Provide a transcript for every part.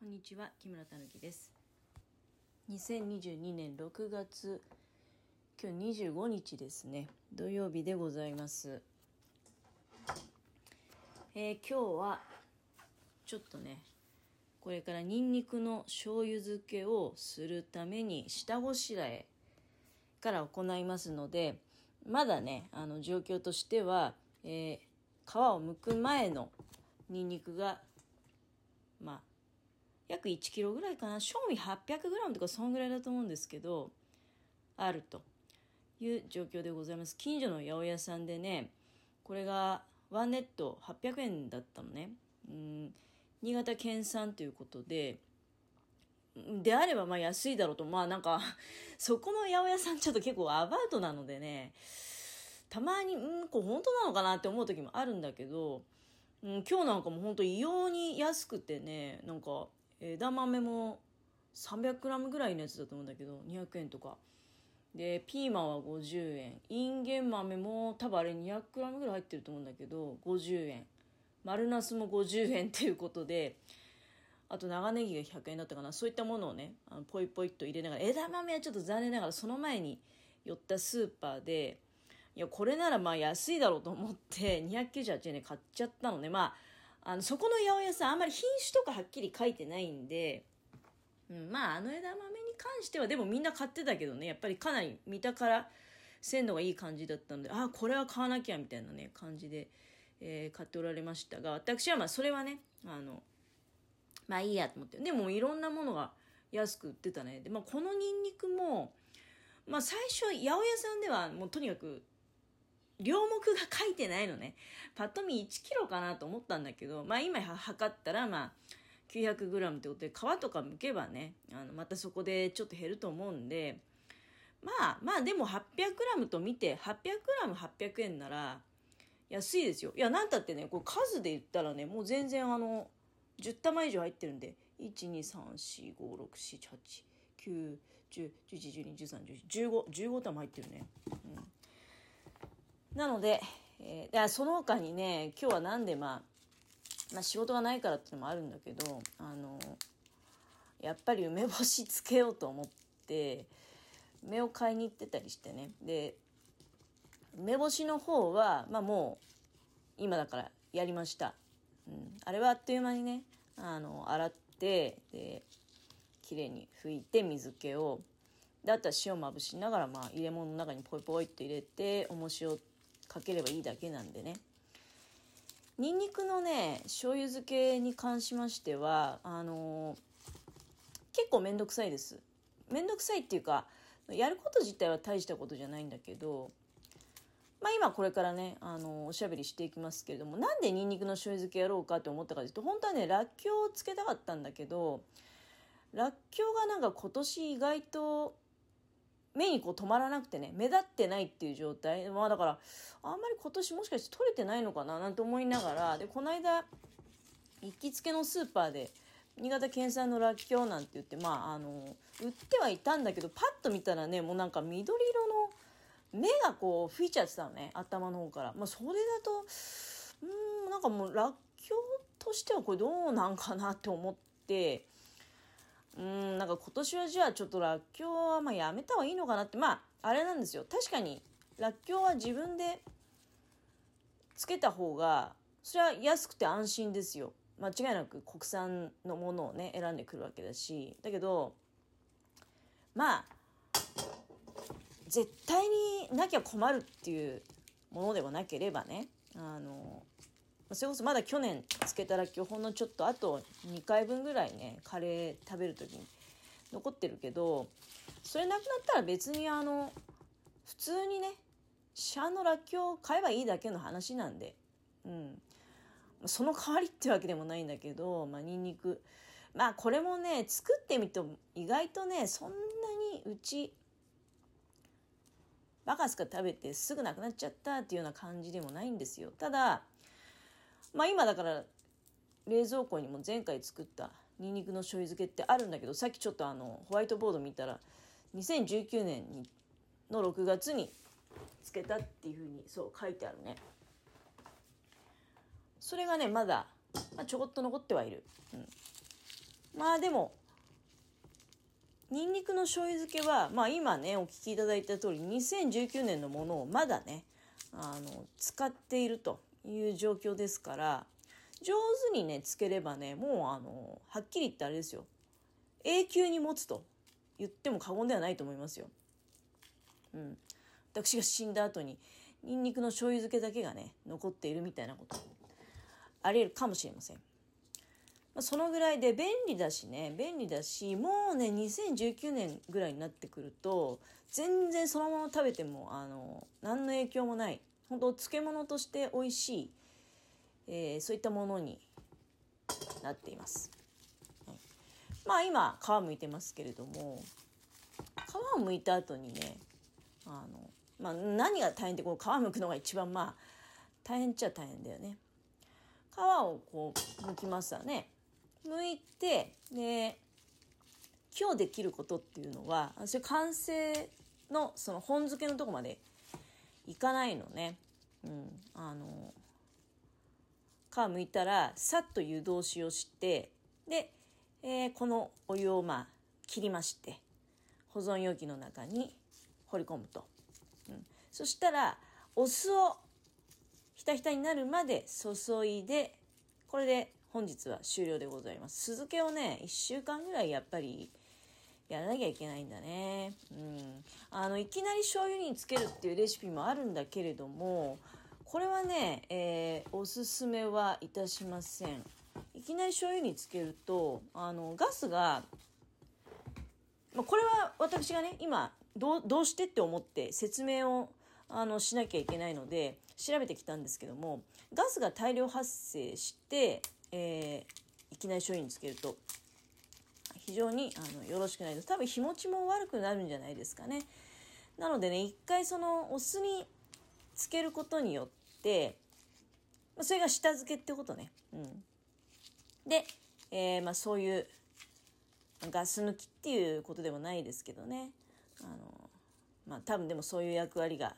こんにちは木村たぬきです。2022年6月今日25日ですね。土曜日でございます。えー、今日はちょっとねこれからニンニクの醤油漬けをするために下ごしらえから行いますのでまだねあの状況としては、えー、皮を剥く前のニンニクがまあ約1キロぐらいかな。賞味800グラムとかそんぐらいだと思うんですけどあるという状況でございます。近所の八百屋さんでねこれがワンネット800円だったのね。うん。新潟県産ということでであればまあ安いだろうと。まあなんか そこの八百屋さんちょっと結構アバウトなのでねたまにうんこれ本当なのかなって思う時もあるんだけど、うん、今日なんかも本当異様に安くてねなんか枝豆も 300g ぐらいのやつだと思うんだけど200円とか。でピーマンは50円。インゲン豆も多分あれ 200g ぐらい入ってると思うんだけど50円。丸ナスも50円っていうことであと長ネギが100円だったかな。そういったものをねあのポイポイっと入れながら枝豆はちょっと残念ながらその前に寄ったスーパーでいやこれならまあ安いだろうと思って298円で買っちゃったのね。まああのそこの八百屋さんあんまり品種とかはっきり書いてないんで、うん、まああの枝豆に関してはでもみんな買ってたけどねやっぱりかなり見たから鮮度がいい感じだったのでああこれは買わなきゃみたいなね感じで、えー、買っておられましたが私はまあそれはねあのまあいいやと思って。でもいろんなものが安く売ってたね。で、まあ、このニンニクもまあ最初八百屋さんではもうとにかく両目が書いてないのね。パッと見1キロかなと思ったんだけど、まあ今測ったらまあ 900g ってことで皮とか剥けばね、あのまたそこでちょっと減ると思うんで、まあまあでも 800g と見て 800g800 円なら安いですよ。いや、なんたってね、これ数で言ったらね、もう全然あの、10玉以上入ってるんで、1、2、3、4、5、6、7、8、9、10、11、12、13、14、15、15玉入ってるね。うんなので、えー、その他にね、今日はなんでまあ、まあ仕事がないからっていうのもあるんだけど、あの、やっぱり梅干しつけようと思って、梅を買いに行ってたりしてね。で、梅干しの方は、まあもう、今だからやりました。うん、あれはあっという間にね、あの、洗って、で、綺麗に拭いて水気を、で、あとは塩まぶしながら、まあ入れ物の中にポイポイって入れて、重塩かければいいだけなんでね。にんにくのね、醤油漬けに関しましては、あのー、結構めんどくさいです。めんどくさいっていうか、やること自体は大したことじゃないんだけど、まあ今これからね、あの、おしゃべりしていきますけれども、なんでにんにくの醤油漬けやろうかって思ったかというと、本当はね、らっきょうをつけたかったんだけど、らっきょうがなんか今年意外と目にこう止まらなくてね、目立ってないっていう状態。まあだから、あんまり今年もしかして取れてないのかななんて思いながら、で、この間、行きつけのスーパーで、新潟県産のらっきょうなんて言って、まあ、あの、売ってはいたんだけど、パッと見たらね、もうなんか緑色の目がこう吹いちゃってたのね、頭の方から。まあ、それだと、うん、なんかもうらっきょうとしてはこれどうなんかなって思って、うん、なんか今年はじゃあちょっとらっきょうはまあやめた方がいいのかなって、まあ、あれなんですよ。確かに、らっきょうは自分でつけた方が、それは安くて安心ですよ。間違いなく国産のものをね、選んでくるわけだし。だけど、まあ、絶対になきゃ困るっていうものではなければね、あの、それこそまだ去年つけたら今日ほんのちょっとあと2回分ぐらいねカレー食べる時に残ってるけどそれなくなったら別にあの普通にねシャのらっきょう買えばいいだけの話なんでうん。その代わりってわけでもないんだけどまあニンニク。まあこれもね作ってみても意外とねそんなにうちバカスカ食べてすぐなくなっちゃったっていうような感じでもないんですよ。ただまあ今だから冷蔵庫にも前回作ったニンニクの醤油漬けってあるんだけどさっきちょっとあのホワイトボード見たら2019年にの6月につけたっていうふうにそう書いてあるね。それがねまだ、まあ、ちょこっと残ってはいる、うん、まあでもニンニクの醤油漬けはまあ今ねお聞きいただいた通り2019年のものをまだねあの使っていると。いう状況ですから上手にねつければねもうあのはっきり言ってあれですよ永久に持つと言っても過言ではないと思いますよ。うん、私が死んだ後にニンニクの醤油漬けだけがね残っているみたいなことありえるかもしれません。まあ、そのぐらいで便利だしね便利だしもうね2019年ぐらいになってくると全然そのまま食べてもあの何の影響もない本当漬物として美味しい、えー、そういったものになっています。はい、まあ今皮むいてますけれども皮をむいた後にねあの、まあ、何が大変ってこの皮むくのが一番まあ大変っちゃ大変だよね。皮をこう剥きますわね。剥いてで今日できることっていうのはそれ完成のその本漬けのとこまでいかないのね。うん、あの皮むいたらさっと湯通しをしてで、えー、このお湯をまあ切りまして保存容器の中に放り込むと、うん、そしたらお酢をひたひたになるまで注いでこれで本日は終了でございます。酢漬けをね1週間ぐらいやっぱりやらなきゃいけないんだね。うん。あの、いきなり醤油につけるっていうレシピもあるんだけれども、これはね、えー、おすすめはいたしません。いきなり醤油につけると、あの、ガスが、まあ、これは私がね、今、どう、どうしてって思って説明をあのしなきゃいけないので調べてきたんですけどもガスが大量発生して、えー、いきなり醤油につけると非常にあのよろしくないです。多分日持ちも悪くなるんじゃないですかね。なのでね一回そのお酢につけることによってそれが下漬けってことね。うん。で、えー、まあ、そういうガス抜きっていうことでもないですけどね。あのまあ多分でもそういう役割が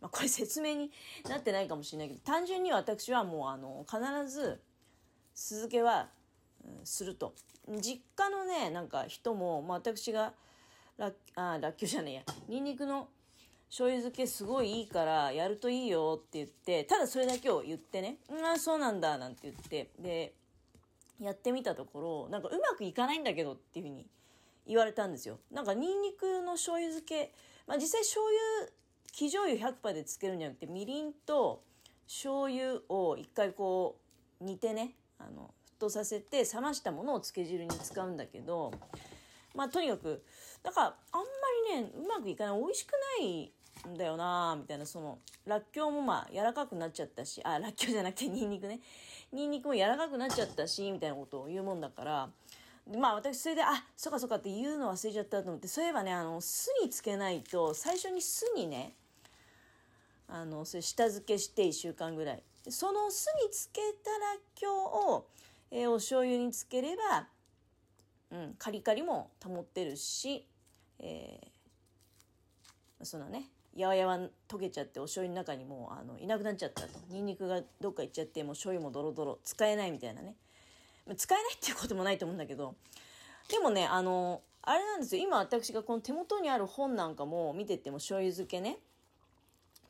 まあ、これ説明になってないかもしれないけど単純に私はもうあの必ず酢漬けは、すると。実家のねなんか人も、まあ、私がらあらっきょうじゃねえや。にんにくの醤油漬けすごいいいからやるといいよって言ってただそれだけを言ってね「うんあそうなんだ」なんて言って。でやってみたところなんかうまくいかないんだけどっていうふうに言われたんですよ。なんかにんにくの醤油漬けまあ実際醤油生醤油100%でつけるんじゃなくてみりんと醤油を一回こう煮てねあの沸騰させて冷ましたものをつけ汁に使うんだけどまあとにかくだからあんまりねうまくいかない美味しくないんだよなみたいなそのらっきょうもまあ柔らかくなっちゃったしあらっきょうじゃなくてにんにくね。にんにくも柔らかくなっちゃったしみたいなことを言うもんだからまあ私それであそっかそっかって言うの忘れちゃったと思ってそういえばねあの酢につけないと最初に酢にねあのそれ下漬けして1週間ぐらい。その酢につけたら今日を、えー、お醤油につければ、うん、カリカリも保ってるし、えー、そのねやわやわ溶けちゃってお醤油の中にもうあのいなくなっちゃったと。にんにくがどっか行っちゃってもう醤油もドロドロ使えないみたいなね。使えないっていうこともないと思うんだけど。でもねあのあれなんですよ。今私がこの手元にある本なんかも見てても醤油漬けね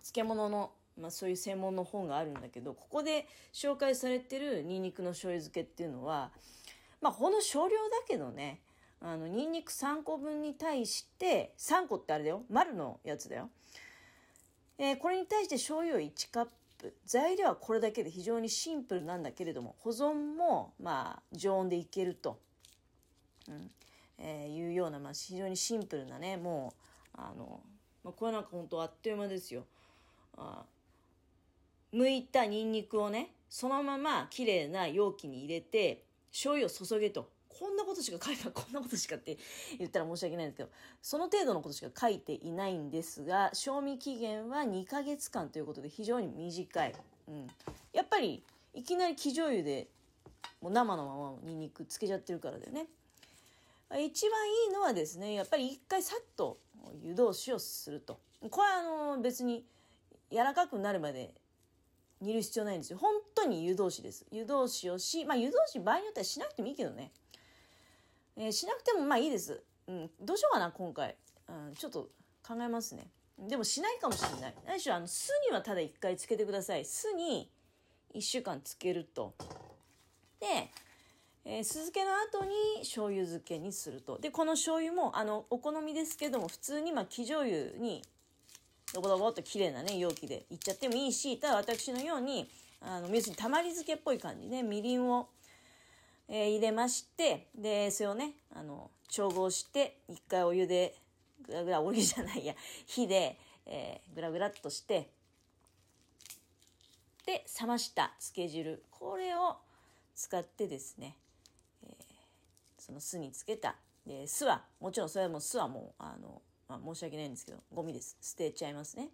漬物の、まあ、そういう専門の本があるんだけどここで紹介されてるニンニクの醤油漬けっていうのはまあほんの少量だけどねあのニンニク3個分に対して3個ってあれだよ丸のやつだよ、えー、これに対して醤油を1カップ。材料はこれだけで非常にシンプルなんだけれども保存もまあ常温でいけると、うん。えー、いうような、まあ、非常にシンプルなねもうあの、まあ、これなんか本当あっという間ですよ。あ剥いたニンニクをねそのまま綺麗な容器に入れて醤油を注げと。こんなことしか書いてないこんなことしかって言ったら申し訳ないんですけどその程度のことしか書いていないんですが賞味期限は2ヶ月間ということで非常に短い、うん、やっぱりいきなり生醤油でもう生のままニンニクつけちゃってるからだよね。一番いいのはですねやっぱり一回さっと湯通しをすると。これはあの別に柔らかくなるまで煮る必要ないんですよ。本当に湯通しです。湯通しをし、まあ湯通し場合によってはしなくてもいいけどね。えーしなくてもまあいいです。うん、どうしようかな、今回。うん、ちょっと考えますね。でもしないかもしれない。何しろ、あの、酢にはただ1回つけてください。酢に1週間つけると。で、えー酢漬けの後に醤油漬けにすると。で、この醤油も、あの、お好みですけども、普通に、まあ、生醤油に、ドボドボっと綺麗なね、容器でいっちゃってもいいし、ただ私のように、あの、要するにたまり漬けっぽい感じね、みりんを、えー入れまして、で、それをね、あの、調合して、一回お湯で、ぐらぐら、お湯じゃないや、火で、えーぐらぐらっとして、で、冷ました漬け汁、これを使ってですね、えーその酢につけた、で酢は、もちろんそれも酢はもう、あの、まあ、申し訳ないんですけど、ゴミです。捨てちゃいますね。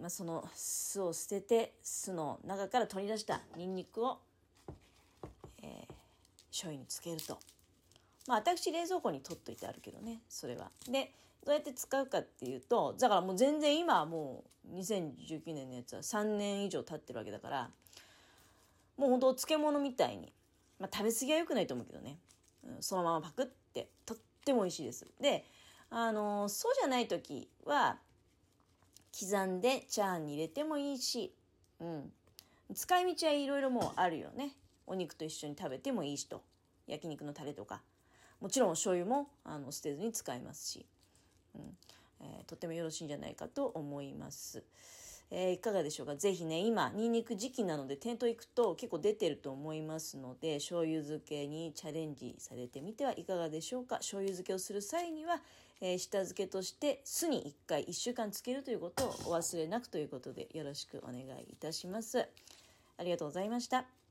まあ、その酢を捨てて酢の中から取り出したニンニクを、えー醤油につけるとまあ私冷蔵庫に取っといてあるけどねそれはでどうやって使うかっていうとだからもう全然今はもう2019年のやつは3年以上経ってるわけだからもうほんと漬物みたいに、まあ、食べ過ぎは良くないと思うけどね、うんそのままパクってとっても美味しいです。であのーそうじゃない時は刻んでチャーンに入れてもいいし、うん、使い道はいろいろもうあるよね。お肉と一緒に食べてもいいしと。焼肉のタレとか。もちろんお醤油もあの捨てずに使いますし、うん。えーとてもよろしいんじゃないかと思います。えーいかがでしょうか？ぜひね今ニンニク時期なので店頭行くと結構出てると思いますので醤油漬けにチャレンジされてみてはいかがでしょうか？醤油漬けをする際には、えー下漬けとして酢に1回1週間漬けるということをお忘れなくということでよろしくお願いいたします。ありがとうございました。